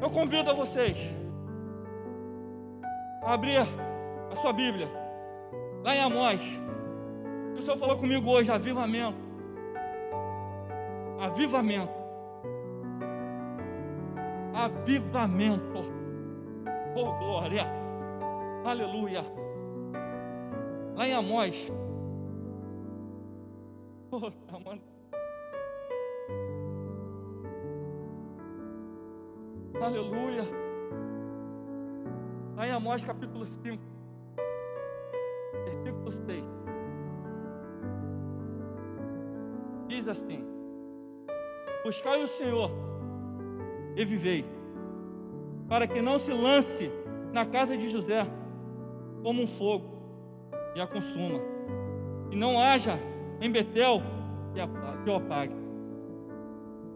Eu convido a vocês a abrir a sua Bíblia, lá em Amós. O Senhor falou comigo hoje, avivamento. Avivamento. Avivamento. Oh, glória. Aleluia. Lá em Amós. Oh, amando. Aleluia. Lá em Amós capítulo 5, versículo 6. Diz assim: Buscai o Senhor e vivei, para que não se lance na casa de José como um fogo e a consuma, e não haja em Betel que o apague.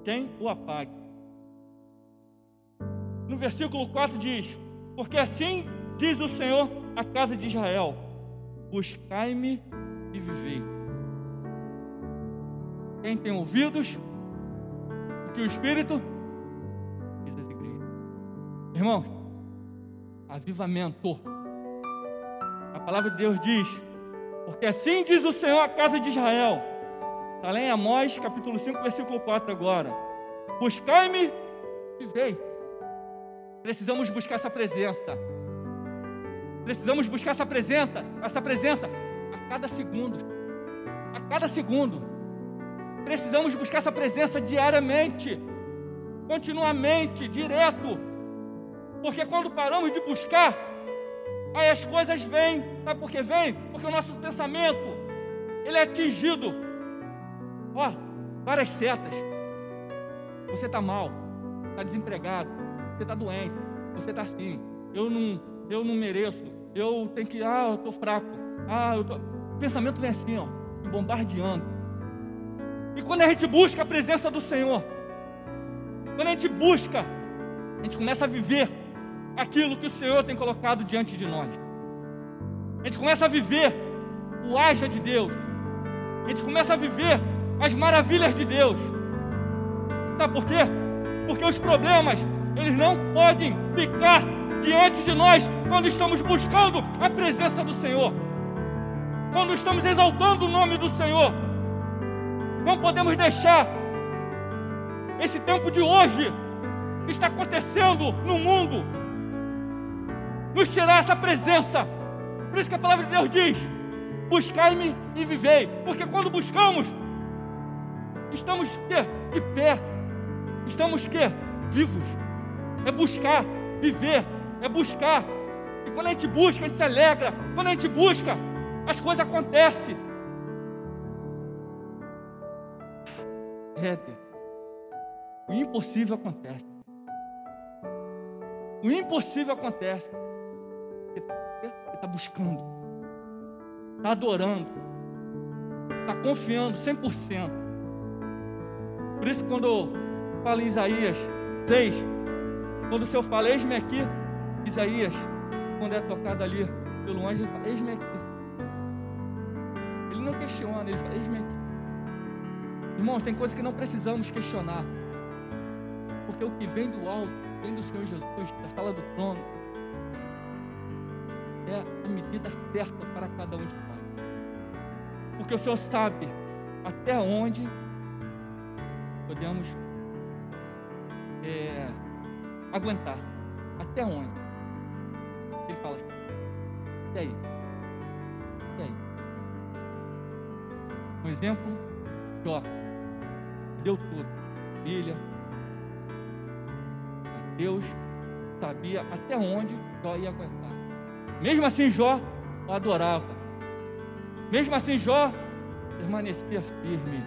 Quem o apague? No versículo 4 diz: Porque assim diz o Senhor à casa de Israel: Buscai-me e vivei. Quem tem ouvidos, o que o Espírito diz às igrejas. Irmãos, avivamento. A palavra de Deus diz: Porque assim diz o Senhor à casa de Israel. Está lá em Amós, capítulo 5, versículo 4 agora. Buscai-me e vivei. Precisamos buscar essa presença. Precisamos buscar essa presença, essa presença a cada segundo. A cada segundo. Precisamos buscar essa presença diariamente, continuamente, direto. Porque quando paramos de buscar, aí as coisas vêm. Sabe por que? Porque o nosso pensamento, ele é atingido. Ó, várias setas. Você está mal, está desempregado, você está doente, você está assim, eu não, eu não mereço, eu tenho que, ah, eu estou fraco, ah, eu tô... o pensamento vem assim, ó, bombardeando. E quando a gente busca a presença do Senhor, quando a gente busca, a gente começa a viver aquilo que o Senhor tem colocado diante de nós. A gente começa a viver o haja de Deus. A gente começa a viver as maravilhas de Deus. Sabe por quê? Porque os problemas eles não podem ficar diante de nós quando estamos buscando a presença do Senhor, quando estamos exaltando o nome do Senhor. Não podemos deixar esse tempo de hoje que está acontecendo no mundo nos tirar essa presença. Por isso que a palavra de Deus diz: buscai-me e vivei. Porque quando buscamos, estamos de pé, estamos que? vivos é buscar, viver, é buscar. E quando a gente busca, a gente se alegra. Quando a gente busca, as coisas acontecem. Éder, o impossível acontece. O impossível acontece. Você está buscando, está adorando, está confiando 100%. Por isso, quando eu falo em Isaías 6, quando o Senhor fala, eis-me aqui, Isaías, quando é tocado ali pelo anjo, ele fala, eis-me aqui. Ele não questiona, ele fala, eis-me aqui. Irmãos, tem coisas que não precisamos questionar. Porque o que vem do alto, vem do Senhor Jesus, da sala do trono, é a medida certa para cada um de nós. Porque o Senhor sabe até onde podemos é, aguentar. Até onde? Ele fala assim, e aí? E aí? Um exemplo, Jó. Deu tudo. Filha. Deus sabia até onde Jó ia aguentar. Mesmo assim, Jó o adorava. Mesmo assim, Jó permanecia firme.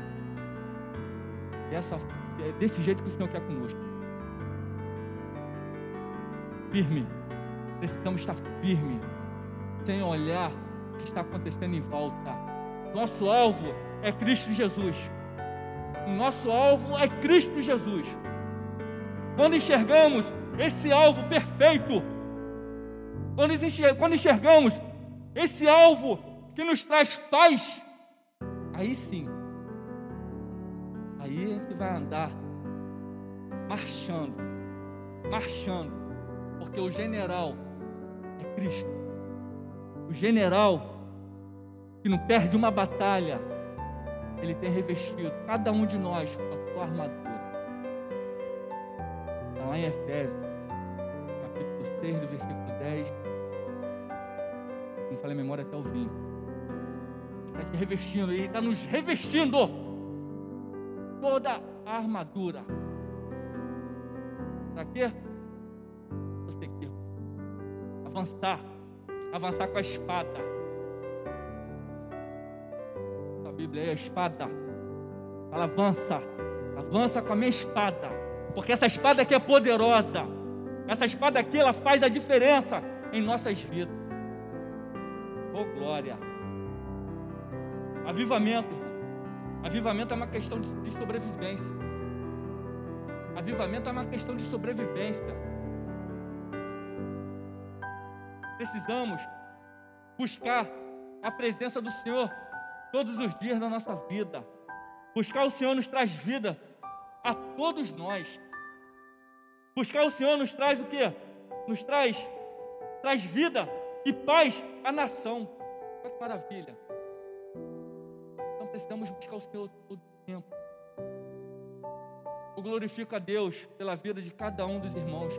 Dessa, é desse jeito que o Senhor quer conosco firme. Precisamos estar firme, sem olhar o que está acontecendo em volta. Nosso alvo é Cristo Jesus. O nosso alvo é Cristo Jesus. Quando enxergamos esse alvo perfeito, quando enxergamos esse alvo que nos traz paz, aí sim, aí a gente vai andar marchando marchando, porque o general é Cristo. O general que não perde uma batalha, ele tem revestido cada um de nós com a tua armadura. Está lá em Efésios, capítulo 6, do versículo 10. Não falei memória até o 20. Está te revestindo, Ele está nos revestindo toda a armadura. Para quê? Avançar, avançar com a espada. A Bíblia é a espada. Ela avança, avança com a minha espada, porque essa espada aqui é poderosa. Essa espada aqui ela faz a diferença em nossas vidas. Oh glória! Avivamento. Avivamento é uma questão de sobrevivência. Avivamento é uma questão de sobrevivência. Precisamos buscar a presença do Senhor todos os dias da nossa vida. Buscar o Senhor nos traz vida a todos nós. Buscar o Senhor nos traz o que? Nos traz, traz vida e paz à nação. Olha que maravilha. Então precisamos buscar o Senhor todo o tempo. Eu glorifico a Deus pela vida de cada um dos irmãos.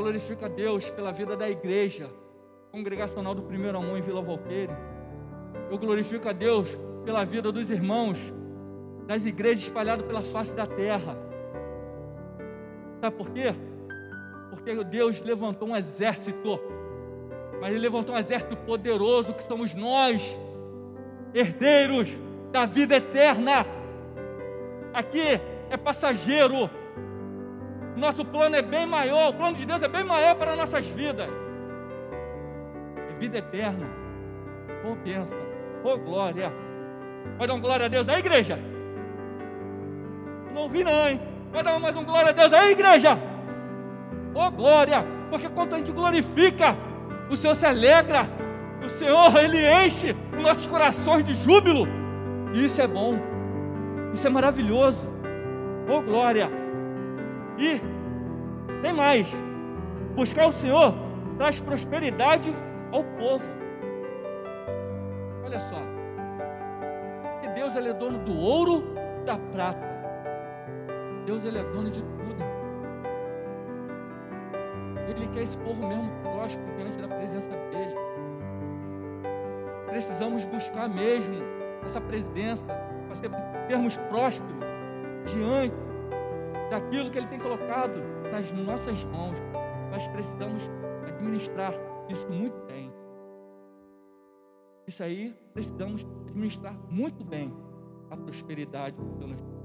Glorifico a Deus pela vida da igreja congregacional do Primeiro Amor em Vila Valqueire. Eu glorifico a Deus pela vida dos irmãos das igrejas espalhadas pela face da terra. Sabe por quê? Porque Deus levantou um exército, mas Ele levantou um exército poderoso que somos nós, herdeiros da vida eterna. Aqui é passageiro. Nosso plano é bem maior, o plano de Deus é bem maior para nossas vidas. É vida eterna. Oh, pensa. Oh, glória. Vai dar um glória a Deus aí, igreja? Não ouvi não, hein? Vai dar mais um glória a Deus aí, igreja? Oh, glória. Porque quando a gente glorifica, o Senhor se alegra. O Senhor, Ele enche os nossos corações de júbilo. E isso é bom. Isso é maravilhoso. Oh, glória. E tem mais. Buscar o Senhor traz prosperidade ao povo. Olha só. Deus ele é dono do ouro, da prata. Deus ele é dono de tudo. Ele quer esse povo mesmo próspero diante da presença dele. Precisamos buscar mesmo essa presença para sermos prósperos diante daquilo que Ele tem colocado nas nossas mãos. Nós precisamos administrar isso muito bem. Isso aí precisamos administrar muito bem a prosperidade Deus nos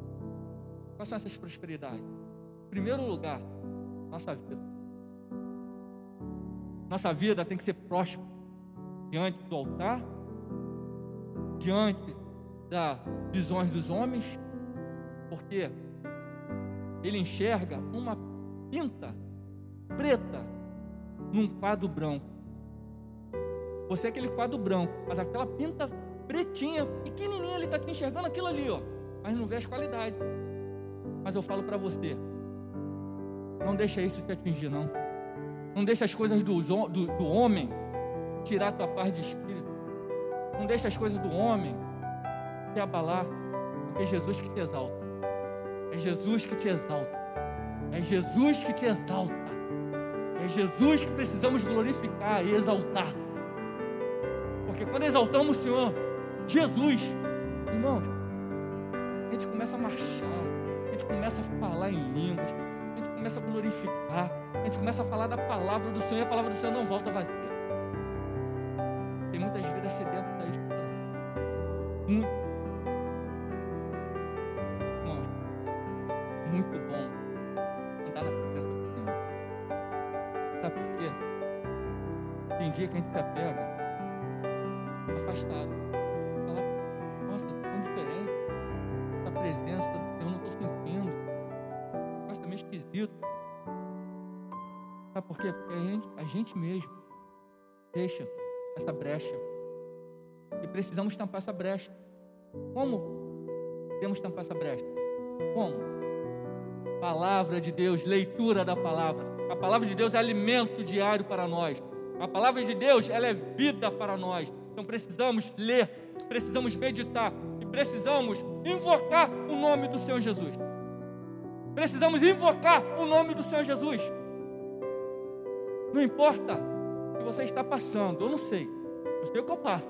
Quais são essas prosperidades? Em primeiro lugar, nossa vida. Nossa vida tem que ser próspera diante do altar, diante das visões dos homens, porque ele enxerga uma pinta preta num quadro branco. Você é aquele quadro branco, mas aquela pinta pretinha, pequenininha, ele está te enxergando aquilo ali, ó, mas não vê as qualidades. Mas eu falo para você, não deixa isso te atingir, não. Não deixa as coisas do, do, do homem tirar a tua paz de espírito. Não deixa as coisas do homem te abalar, porque é Jesus que te exalta. É Jesus que te exalta. É Jesus que te exalta. É Jesus que precisamos glorificar e exaltar. Porque quando exaltamos o Senhor, Jesus, irmãos, a gente começa a marchar, a gente começa a falar em línguas, a gente começa a glorificar, a gente começa a falar da palavra do Senhor e a palavra do Senhor não volta vazia. Tem muitas vidas sedentas Tem dia que a gente se apega afastado. Fala, nossa, tão diferente. A presença Senhor, não estou sentindo. Nossa, tá meio esquisito. Sabe por quê? Porque a gente, a gente mesmo deixa essa brecha. E precisamos tampar essa brecha. Como temos tampar essa brecha? Como? Palavra de Deus, leitura da palavra. A palavra de Deus é alimento diário para nós. A palavra de Deus, ela é vida para nós. Então precisamos ler, precisamos meditar e precisamos invocar o nome do Senhor Jesus. Precisamos invocar o nome do Senhor Jesus. Não importa o que você está passando, eu não sei. Eu sei o que eu passo.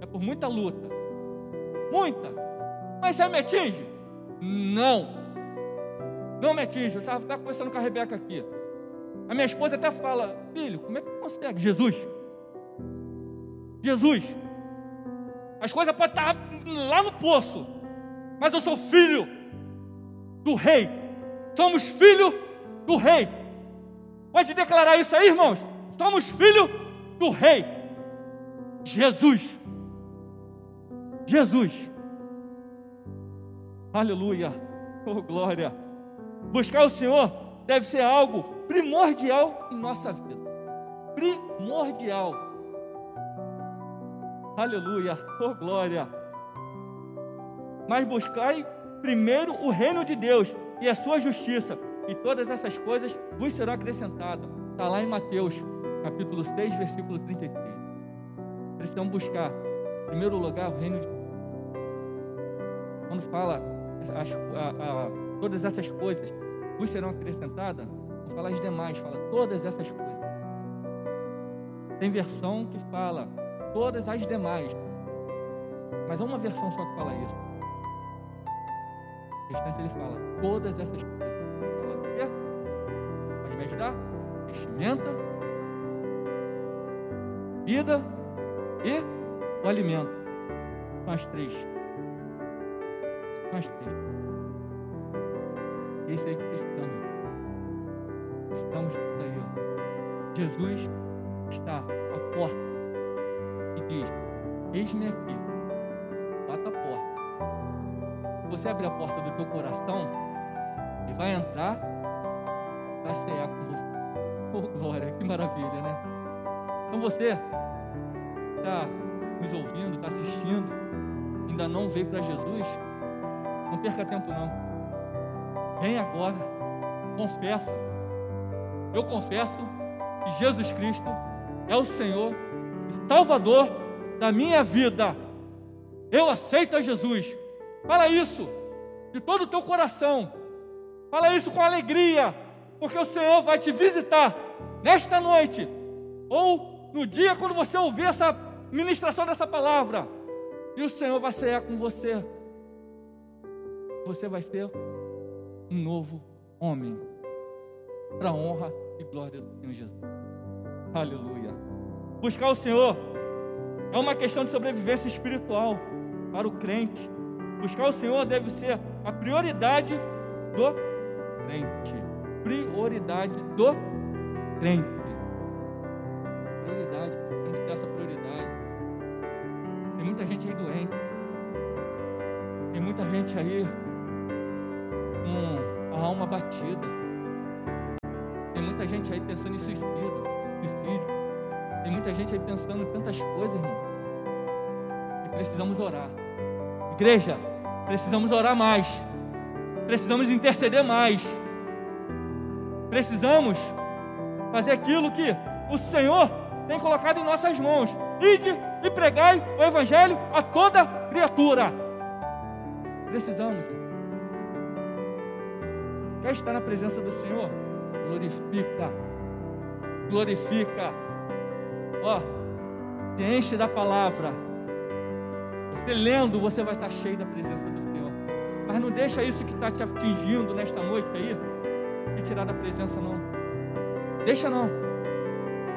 É por muita luta. Muita. Mas você me atinge? Não. Não me atinge. Eu estava conversando com a Rebeca aqui. A minha esposa até fala: Filho, como é que consegue? Jesus. Jesus. As coisas podem estar lá no poço, mas eu sou filho do rei. Somos filho do rei. Pode declarar isso aí, irmãos? Somos filho do rei. Jesus. Jesus. Aleluia. Oh, glória. Buscar o Senhor deve ser algo primordial em nossa vida. Primordial. Aleluia. Oh, glória. Mas buscai primeiro o reino de Deus e a sua justiça, e todas essas coisas vos serão acrescentadas. Está lá em Mateus, capítulo 6, versículo 33. Precisamos buscar, em primeiro lugar, o reino de Deus. Quando fala as, a, a, todas essas coisas vos serão acrescentadas, fala as demais, fala todas essas coisas. Tem versão que fala todas as demais, mas é uma versão só que fala isso. O restante ele fala todas essas coisas. Fala o quê? Pode me ajudar? Vestimenta, vida e o alimento. São as três. São as três. Esse aí que precisamos. Disso aí. Jesus está à porta e diz: Eis-me aqui, bata a porta. Você abrir a porta do teu coração e vai entrar, vai cear com você. Oh, glória, que maravilha, né? Então você está nos ouvindo, está assistindo, ainda não veio para Jesus, não perca tempo não. Vem agora, confessa. Eu confesso que Jesus Cristo é o Senhor e Salvador da minha vida. Eu aceito a Jesus. Fala isso de todo o teu coração. Fala isso com alegria, porque o Senhor vai te visitar nesta noite ou no dia quando você ouvir essa ministração dessa palavra. E o Senhor vai ser com você. Você vai ser um novo homem para a honra e glória do Senhor Jesus. Aleluia. Buscar o Senhor é uma questão de sobrevivência espiritual para o crente. Buscar o Senhor deve ser a prioridade do crente. Prioridade do crente. Prioridade. Temos que ter essa prioridade. Tem muita gente aí doente. Tem muita gente aí com a alma batida. Muita gente aí pensando em suicídio. suicídio. Tem muita gente aí pensando em tantas coisas, irmão. E precisamos orar. Igreja, precisamos orar mais. Precisamos interceder mais. Precisamos fazer aquilo que o Senhor tem colocado em nossas mãos. Ide e pregai o Evangelho a toda criatura. Precisamos. Quer estar na presença do Senhor? Glorifica. Glorifica. Ó, te enche da palavra. Você lendo, você vai estar cheio da presença do Senhor. Mas não deixa isso que está te atingindo nesta noite aí, te tirar da presença não. Deixa não.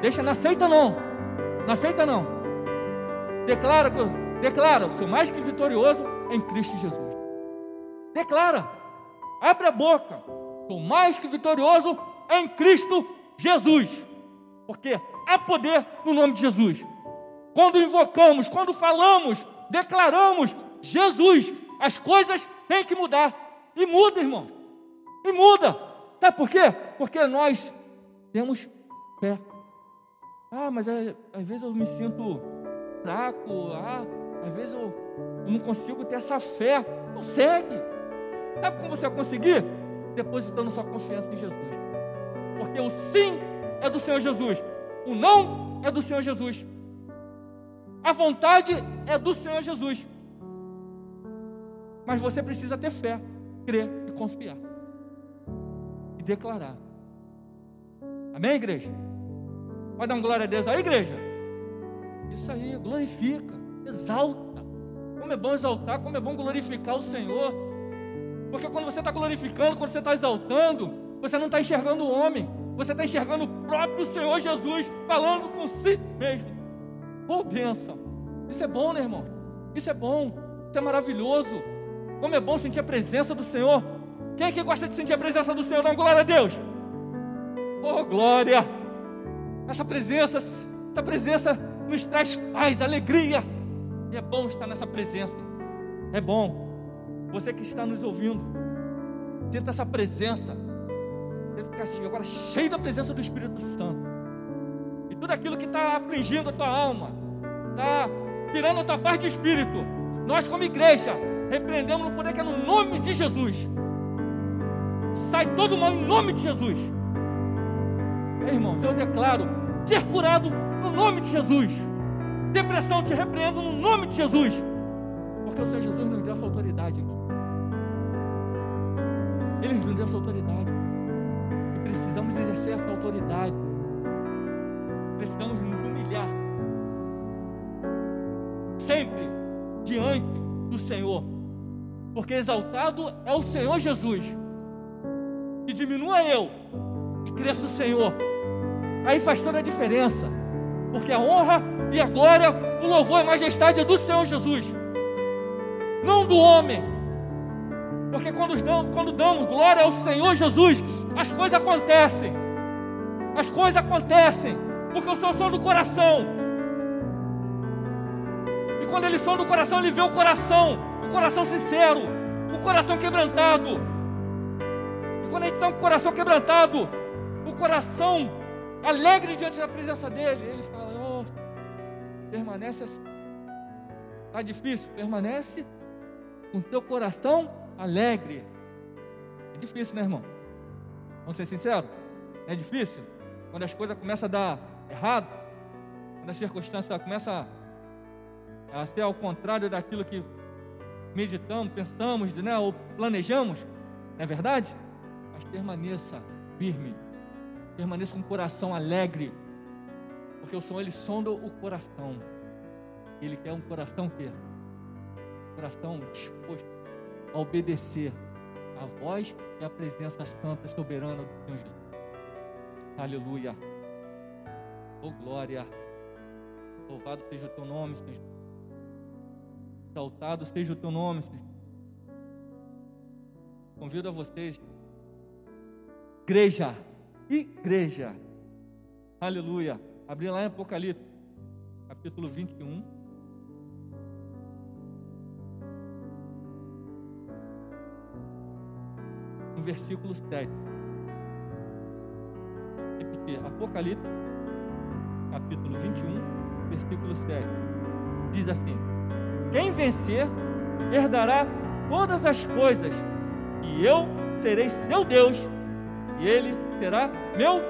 Deixa, não aceita não. Não aceita não. Declara, declara, sou mais que vitorioso em Cristo Jesus. Declara. Abre a boca. Sou mais que vitorioso em Cristo Jesus. Porque há poder no nome de Jesus. Quando invocamos, quando falamos, declaramos Jesus, as coisas têm que mudar. E muda, irmão. E muda. Sabe por quê? Porque nós temos fé. Ah, mas é, às vezes eu me sinto fraco. Ah, às vezes eu, eu não consigo ter essa fé. Consegue. Sabe como você vai conseguir? depositando sua confiança em Jesus. Porque o sim é do Senhor Jesus, o não é do Senhor Jesus. A vontade é do Senhor Jesus. Mas você precisa ter fé, crer e confiar. E declarar. Amém, igreja? Pode dar uma glória a Deus aí, igreja? Isso aí, glorifica, exalta. Como é bom exaltar, como é bom glorificar o Senhor. Porque quando você está glorificando, quando você está exaltando, você não está enxergando o homem, você está enxergando o próprio Senhor Jesus falando com si mesmo. Oh, bênção. Isso é bom, né, irmão? Isso é bom, isso é maravilhoso. Como é bom sentir a presença do Senhor. Quem é que gosta de sentir a presença do Senhor? Dá glória a Deus. Oh, glória! Essa presença, essa presença nos traz paz, alegria. E é bom estar nessa presença. É bom. Você que está nos ouvindo, sinta essa presença. Você ficar agora cheio da presença do Espírito Santo. E tudo aquilo que está afligindo a tua alma, está tirando a tua paz de espírito. Nós, como igreja, repreendemos no poder que é no nome de Jesus. Sai todo mal em nome de Jesus. Irmãos, eu declaro ser curado no nome de Jesus. Depressão te repreendo no nome de Jesus. Porque o Senhor Jesus nos deu essa autoridade aqui. Ele nos deu essa autoridade. E precisamos exercer essa autoridade. Precisamos nos humilhar. Sempre diante do Senhor. Porque exaltado é o Senhor Jesus. Que diminua eu e cresça o Senhor. Aí faz toda a diferença. Porque a honra e a glória, o louvor e a majestade é do Senhor Jesus. Não do homem. Porque quando damos, quando damos glória ao Senhor Jesus, as coisas acontecem. As coisas acontecem. Porque o Senhor som do coração. E quando ele som do coração, ele vê o coração. O coração sincero. O coração quebrantado. E quando a gente está com o coração quebrantado, o coração alegre diante da presença dele, ele fala: oh, permanece assim. Está difícil? Permanece com teu coração alegre. É difícil, né, irmão? Vamos ser sinceros? É difícil? Quando as coisas começam a dar errado, quando a circunstância começa a ser ao contrário daquilo que meditamos, pensamos, né, ou planejamos, não é verdade? Mas permaneça firme, permaneça com o coração alegre, porque o Senhor ele sonda o coração, ele quer um coração que coração disposto a obedecer a voz e a presença santa e soberana do Senhor Jesus. Aleluia. Oh glória. Louvado seja o teu nome, Senhor. Exaltado seja o teu nome, Senhor. Convido a vocês, igreja, igreja, aleluia. Abrir lá em Apocalipse, capítulo 21. No versículo 7. Repetir, Apocalipse, capítulo 21, versículo 7. Diz assim: Quem vencer herdará todas as coisas, e eu serei seu Deus, e ele será meu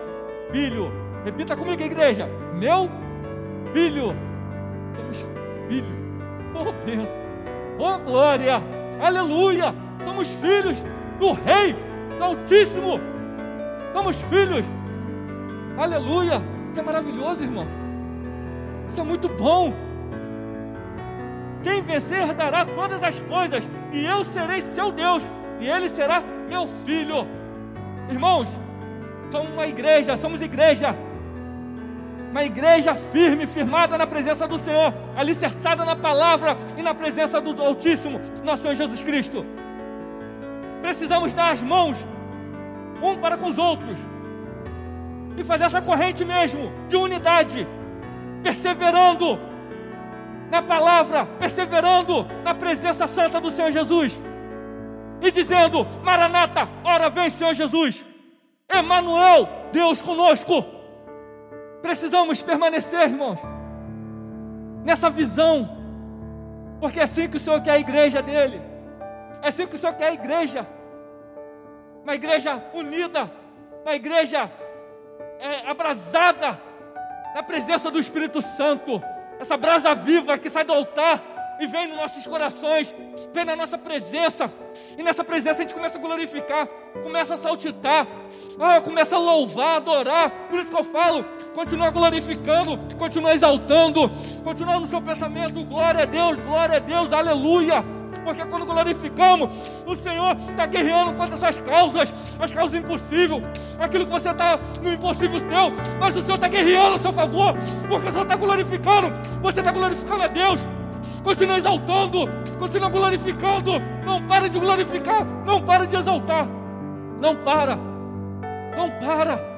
filho. Repita comigo, igreja: meu filho. Somos filhos. Oh, pensa. Oh, glória. Aleluia. Somos filhos do Rei, do Altíssimo. Somos filhos. Aleluia. Isso é maravilhoso, irmão. Isso é muito bom. Quem vencer dará todas as coisas, e eu serei seu Deus, e ele será meu filho. Irmãos, somos uma igreja, somos igreja. Uma igreja firme, firmada na presença do Senhor, alicerçada na palavra e na presença do Altíssimo, nosso Senhor Jesus Cristo. Precisamos dar as mãos um para com os outros e fazer essa corrente mesmo de unidade, perseverando na palavra, perseverando na presença santa do Senhor Jesus e dizendo: Maranata, ora vem, Senhor Jesus. Emanuel, Deus conosco. Precisamos permanecer, irmãos, nessa visão, porque é assim que o Senhor quer a igreja dele, é assim que o Senhor quer a igreja. uma igreja unida, uma igreja é, abrasada na presença do Espírito Santo, essa brasa viva que sai do altar e vem nos nossos corações, vem na nossa presença, e nessa presença a gente começa a glorificar, começa a saltitar, ah, começa a louvar, adorar. Por isso que eu falo, continua glorificando, continua exaltando, continua no seu pensamento, glória a Deus, glória a Deus, aleluia. Porque quando glorificamos, o Senhor está guerreando contra essas causas, as causas impossíveis, aquilo que você está no impossível teu, mas o Senhor está guerreando a seu favor, porque o Senhor está glorificando, você está glorificando a Deus continua exaltando, continua glorificando, não para de glorificar, não para de exaltar, não para, não para.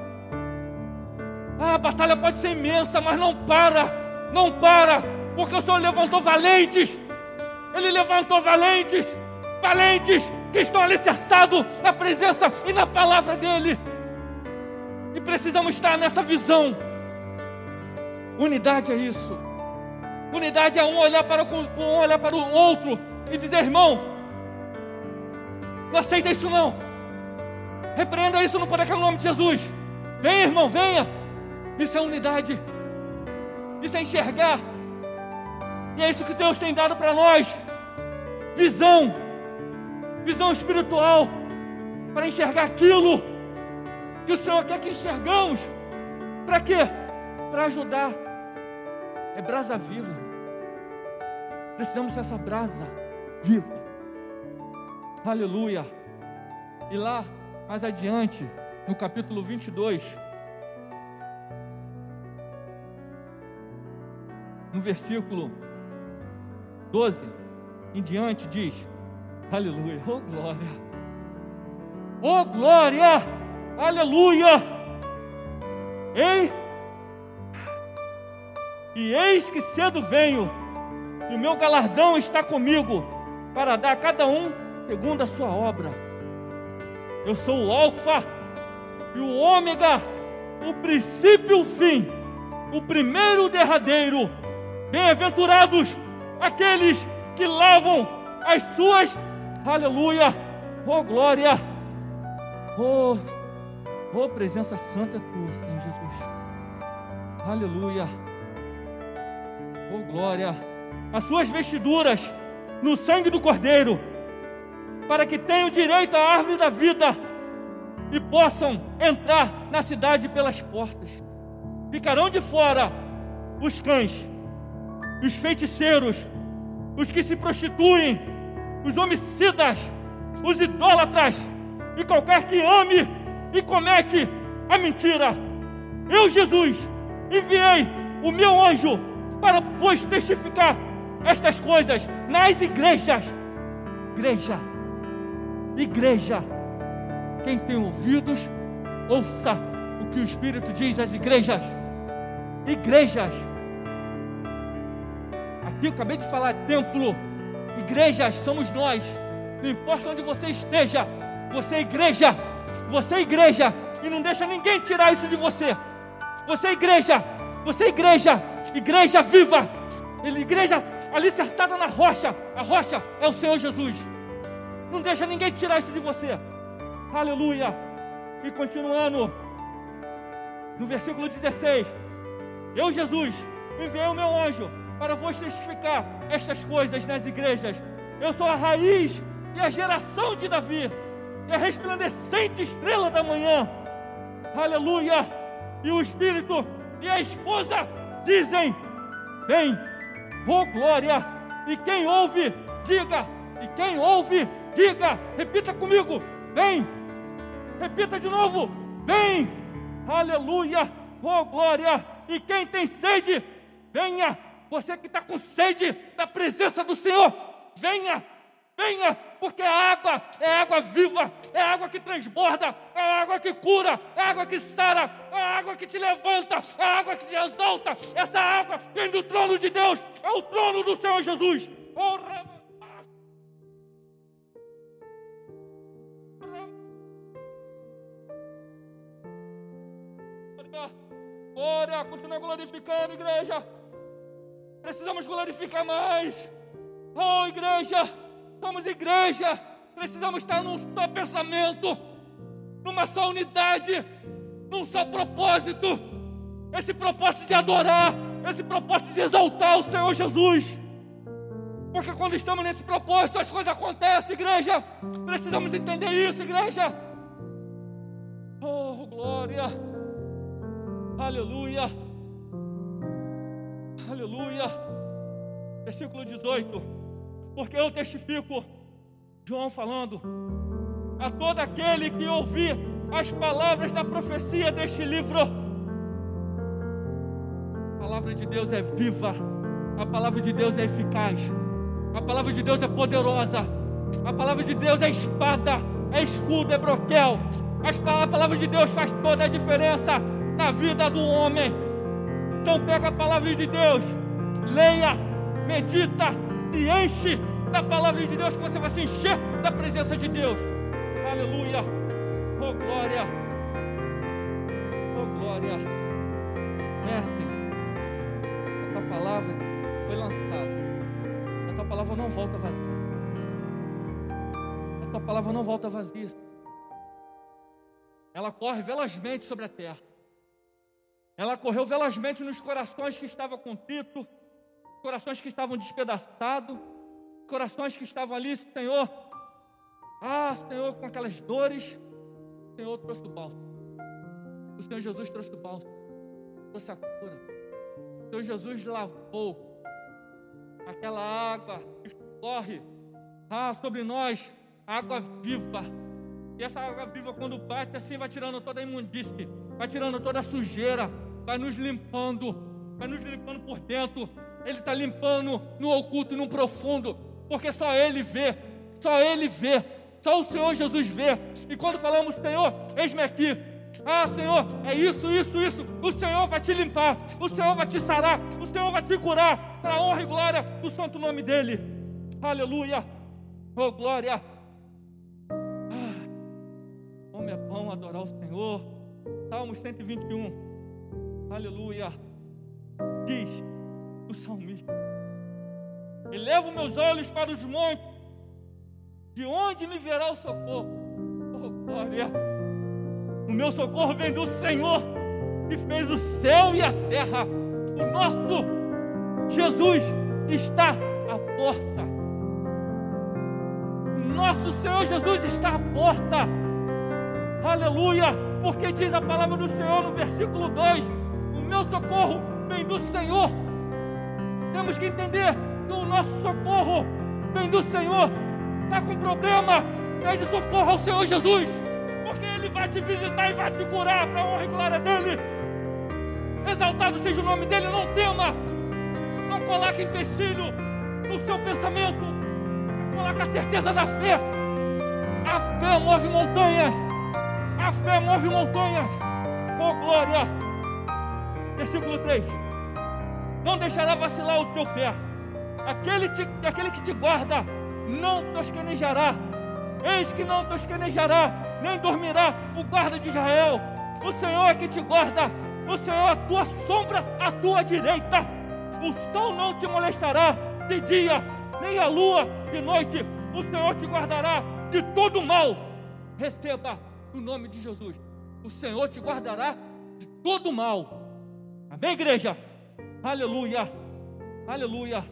Ah, a batalha pode ser imensa, mas não para, não para, porque o Senhor levantou valentes, Ele levantou valentes, valentes que estão alicerçados na presença e na palavra dEle. E precisamos estar nessa visão. Unidade é isso. Unidade é um olhar para o, um olhar para o outro e dizer, irmão, não aceita isso não. Repreenda isso no poder que é o nome de Jesus. Venha, irmão, venha. Isso é unidade. Isso é enxergar. E é isso que Deus tem dado para nós. Visão. Visão espiritual. Para enxergar aquilo que o Senhor quer que enxergamos. Para quê? Para ajudar. É brasa viva. Precisamos ser essa brasa viva. Aleluia. E lá, mais adiante, no capítulo 22, no versículo 12 em diante, diz: Aleluia, oh glória, oh glória, aleluia. Ei, e eis que cedo venho e o meu galardão está comigo para dar a cada um segundo a sua obra. Eu sou o Alfa e o Ômega, o princípio e o fim, o primeiro e o derradeiro. Bem-aventurados aqueles que lavam as suas, aleluia, oh glória, oh, oh presença santa tua, Senhor Jesus, aleluia, oh glória as suas vestiduras no sangue do Cordeiro, para que tenham direito à árvore da vida e possam entrar na cidade pelas portas. Ficarão de fora os cães, os feiticeiros, os que se prostituem, os homicidas, os idólatras e qualquer que ame e comete a mentira. Eu, Jesus, enviei o meu anjo para vos testificar estas coisas nas igrejas. Igreja, igreja. Quem tem ouvidos, ouça o que o Espírito diz às igrejas. Igrejas. Aqui eu acabei de falar templo. Igrejas somos nós. Não importa onde você esteja, você é igreja. Você é igreja. E não deixa ninguém tirar isso de você. Você é igreja. Você é igreja. Igreja viva. Igreja alicerçada na rocha. A rocha é o Senhor Jesus. Não deixa ninguém tirar isso de você. Aleluia. E continuando, no versículo 16: Eu, Jesus, enviei o meu anjo para vos testificar estas coisas nas igrejas. Eu sou a raiz e a geração de Davi, e a resplandecente estrela da manhã. Aleluia. E o Espírito e a esposa dizem: Vem oh glória! E quem ouve, diga, e quem ouve, diga, repita comigo, vem, repita de novo, vem, aleluia, oh glória! E quem tem sede, venha, você que está com sede da presença do Senhor, venha, venha, porque a água é água viva, é água que transborda, é água que cura, é água que sara, é água que te levanta, é água que te exalta. Essa água vem do trono de Deus, é o trono do Senhor Jesus. Glória, continua glorificando, igreja. Precisamos glorificar mais. Oh, igreja. Somos igreja, precisamos estar no teu pensamento, numa só unidade, num só propósito. Esse propósito de adorar, esse propósito de exaltar o Senhor Jesus. Porque quando estamos nesse propósito, as coisas acontecem, igreja. Precisamos entender isso, igreja. Oh, glória. Aleluia. Aleluia. Versículo 18. Porque eu testifico, João falando, a todo aquele que ouvir as palavras da profecia deste livro. A palavra de Deus é viva, a palavra de Deus é eficaz. A palavra de Deus é poderosa. A palavra de Deus é espada, é escudo, é broquel. A palavra de Deus faz toda a diferença na vida do homem. Então pega a palavra de Deus, leia, medita, se enche da palavra de Deus, que você vai se encher da presença de Deus. Aleluia. Oh glória. Oh glória. Mestre, essa palavra foi lançada tua palavra não volta vazia. A tua palavra não volta vazia. Ela corre velozmente sobre a terra. Ela correu velozmente nos corações que estavam contritos, corações que estavam despedaçados, corações que estavam ali, Senhor. Ah, Senhor, com aquelas dores, o Senhor trouxe o bálsamo. O Senhor Jesus trouxe o bálsamo, trouxe a cura. O Senhor Jesus lavou aquela água que corre ah, sobre nós, água viva. E essa água viva, quando bate assim, vai tirando toda a imundície, vai tirando toda a sujeira, vai nos limpando, vai nos limpando por dentro. Ele está limpando no oculto no profundo, porque só Ele vê, só Ele vê, só o Senhor Jesus vê. E quando falamos, Senhor, eis-me aqui, ah, Senhor, é isso, isso, isso. O Senhor vai te limpar, o Senhor vai te sarar, o Senhor vai te curar, para a honra e glória do santo nome dEle. Aleluia, oh glória. Ah, como é bom adorar o Senhor. Salmos 121, aleluia. Diz o salmista: Elevo meus olhos para os montes, de onde me verá o socorro? Oh glória. O meu socorro vem do Senhor, que fez o céu e a terra. O nosso Jesus está à porta. Nosso Senhor Jesus está à porta. Aleluia! Porque diz a palavra do Senhor no versículo 2: O meu socorro vem do Senhor. Temos que entender que o nosso socorro vem do Senhor. Está com problema? Pede socorro ao Senhor Jesus porque Ele vai te visitar e vai te curar para a honra e glória dEle. Exaltado seja o nome dEle, não tema, não coloque empecilho no seu pensamento, mas coloque a certeza da fé. A fé move montanhas, a fé move montanhas. Oh glória! Versículo 3: Não deixará vacilar o teu pé, aquele, te, aquele que te guarda não tosquenejará. Eis que não tosquenejará nem dormirá o guarda de Israel. O Senhor é que te guarda, o Senhor é a tua sombra à tua direita. O sol não te molestará de dia, nem a lua de noite. O Senhor te guardará de todo mal. Receba o nome de Jesus. O Senhor te guardará de todo mal. Amém, igreja? Aleluia. Aleluia.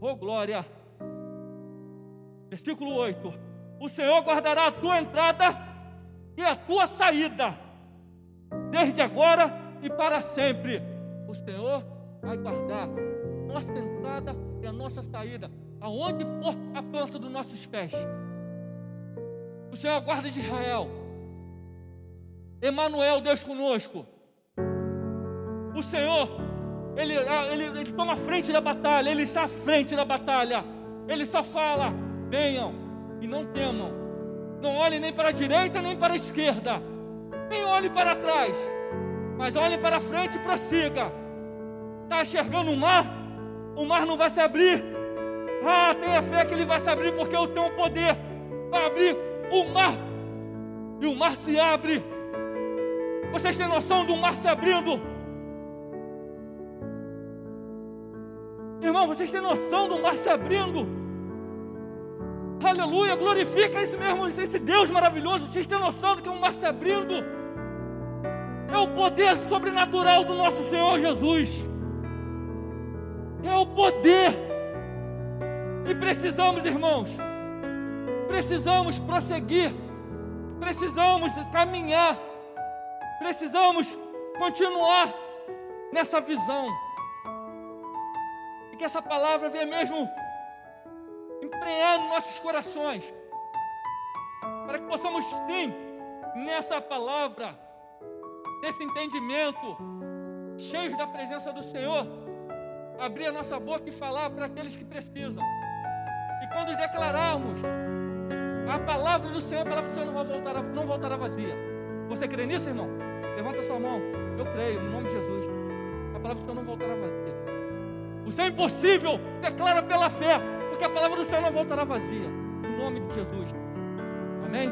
Oh, glória. Versículo 8. O Senhor guardará a tua entrada e a tua saída, desde agora e para sempre. O Senhor vai guardar nossa entrada e a nossa saída, aonde pôr a planta dos nossos pés. O Senhor guarda de Israel. Emanuel, Deus conosco. O Senhor, ele, ele, ele toma frente da batalha, Ele está à frente da batalha. Ele só fala: venham e não temam. Não olhe nem para a direita nem para a esquerda. Nem olhe para trás. Mas olhe para frente e prossiga. Está enxergando o mar? O mar não vai se abrir. Ah, tenha fé que ele vai se abrir, porque eu tenho o poder para abrir o mar. E o mar se abre. Vocês têm noção do mar se abrindo? Irmão, vocês têm noção do mar se abrindo? Aleluia, glorifica esse mesmo, esse Deus maravilhoso. Vocês têm noção do que é um mar se abrindo? É o poder sobrenatural do nosso Senhor Jesus. É o poder. E precisamos, irmãos, precisamos prosseguir, precisamos caminhar, precisamos continuar nessa visão. Que essa palavra venha mesmo nos nossos corações, para que possamos, sim, nessa palavra, nesse entendimento, cheios da presença do Senhor, abrir a nossa boca e falar para aqueles que precisam. E quando declararmos a palavra do Senhor, a palavra do Senhor não, vai voltar, não voltará vazia. Você crê nisso, irmão? Levanta sua mão. Eu creio, no nome de Jesus. A palavra do Senhor não voltará vazia. O Senhor é impossível, declara pela fé, porque a palavra do Senhor não voltará vazia. No nome de Jesus. Amém?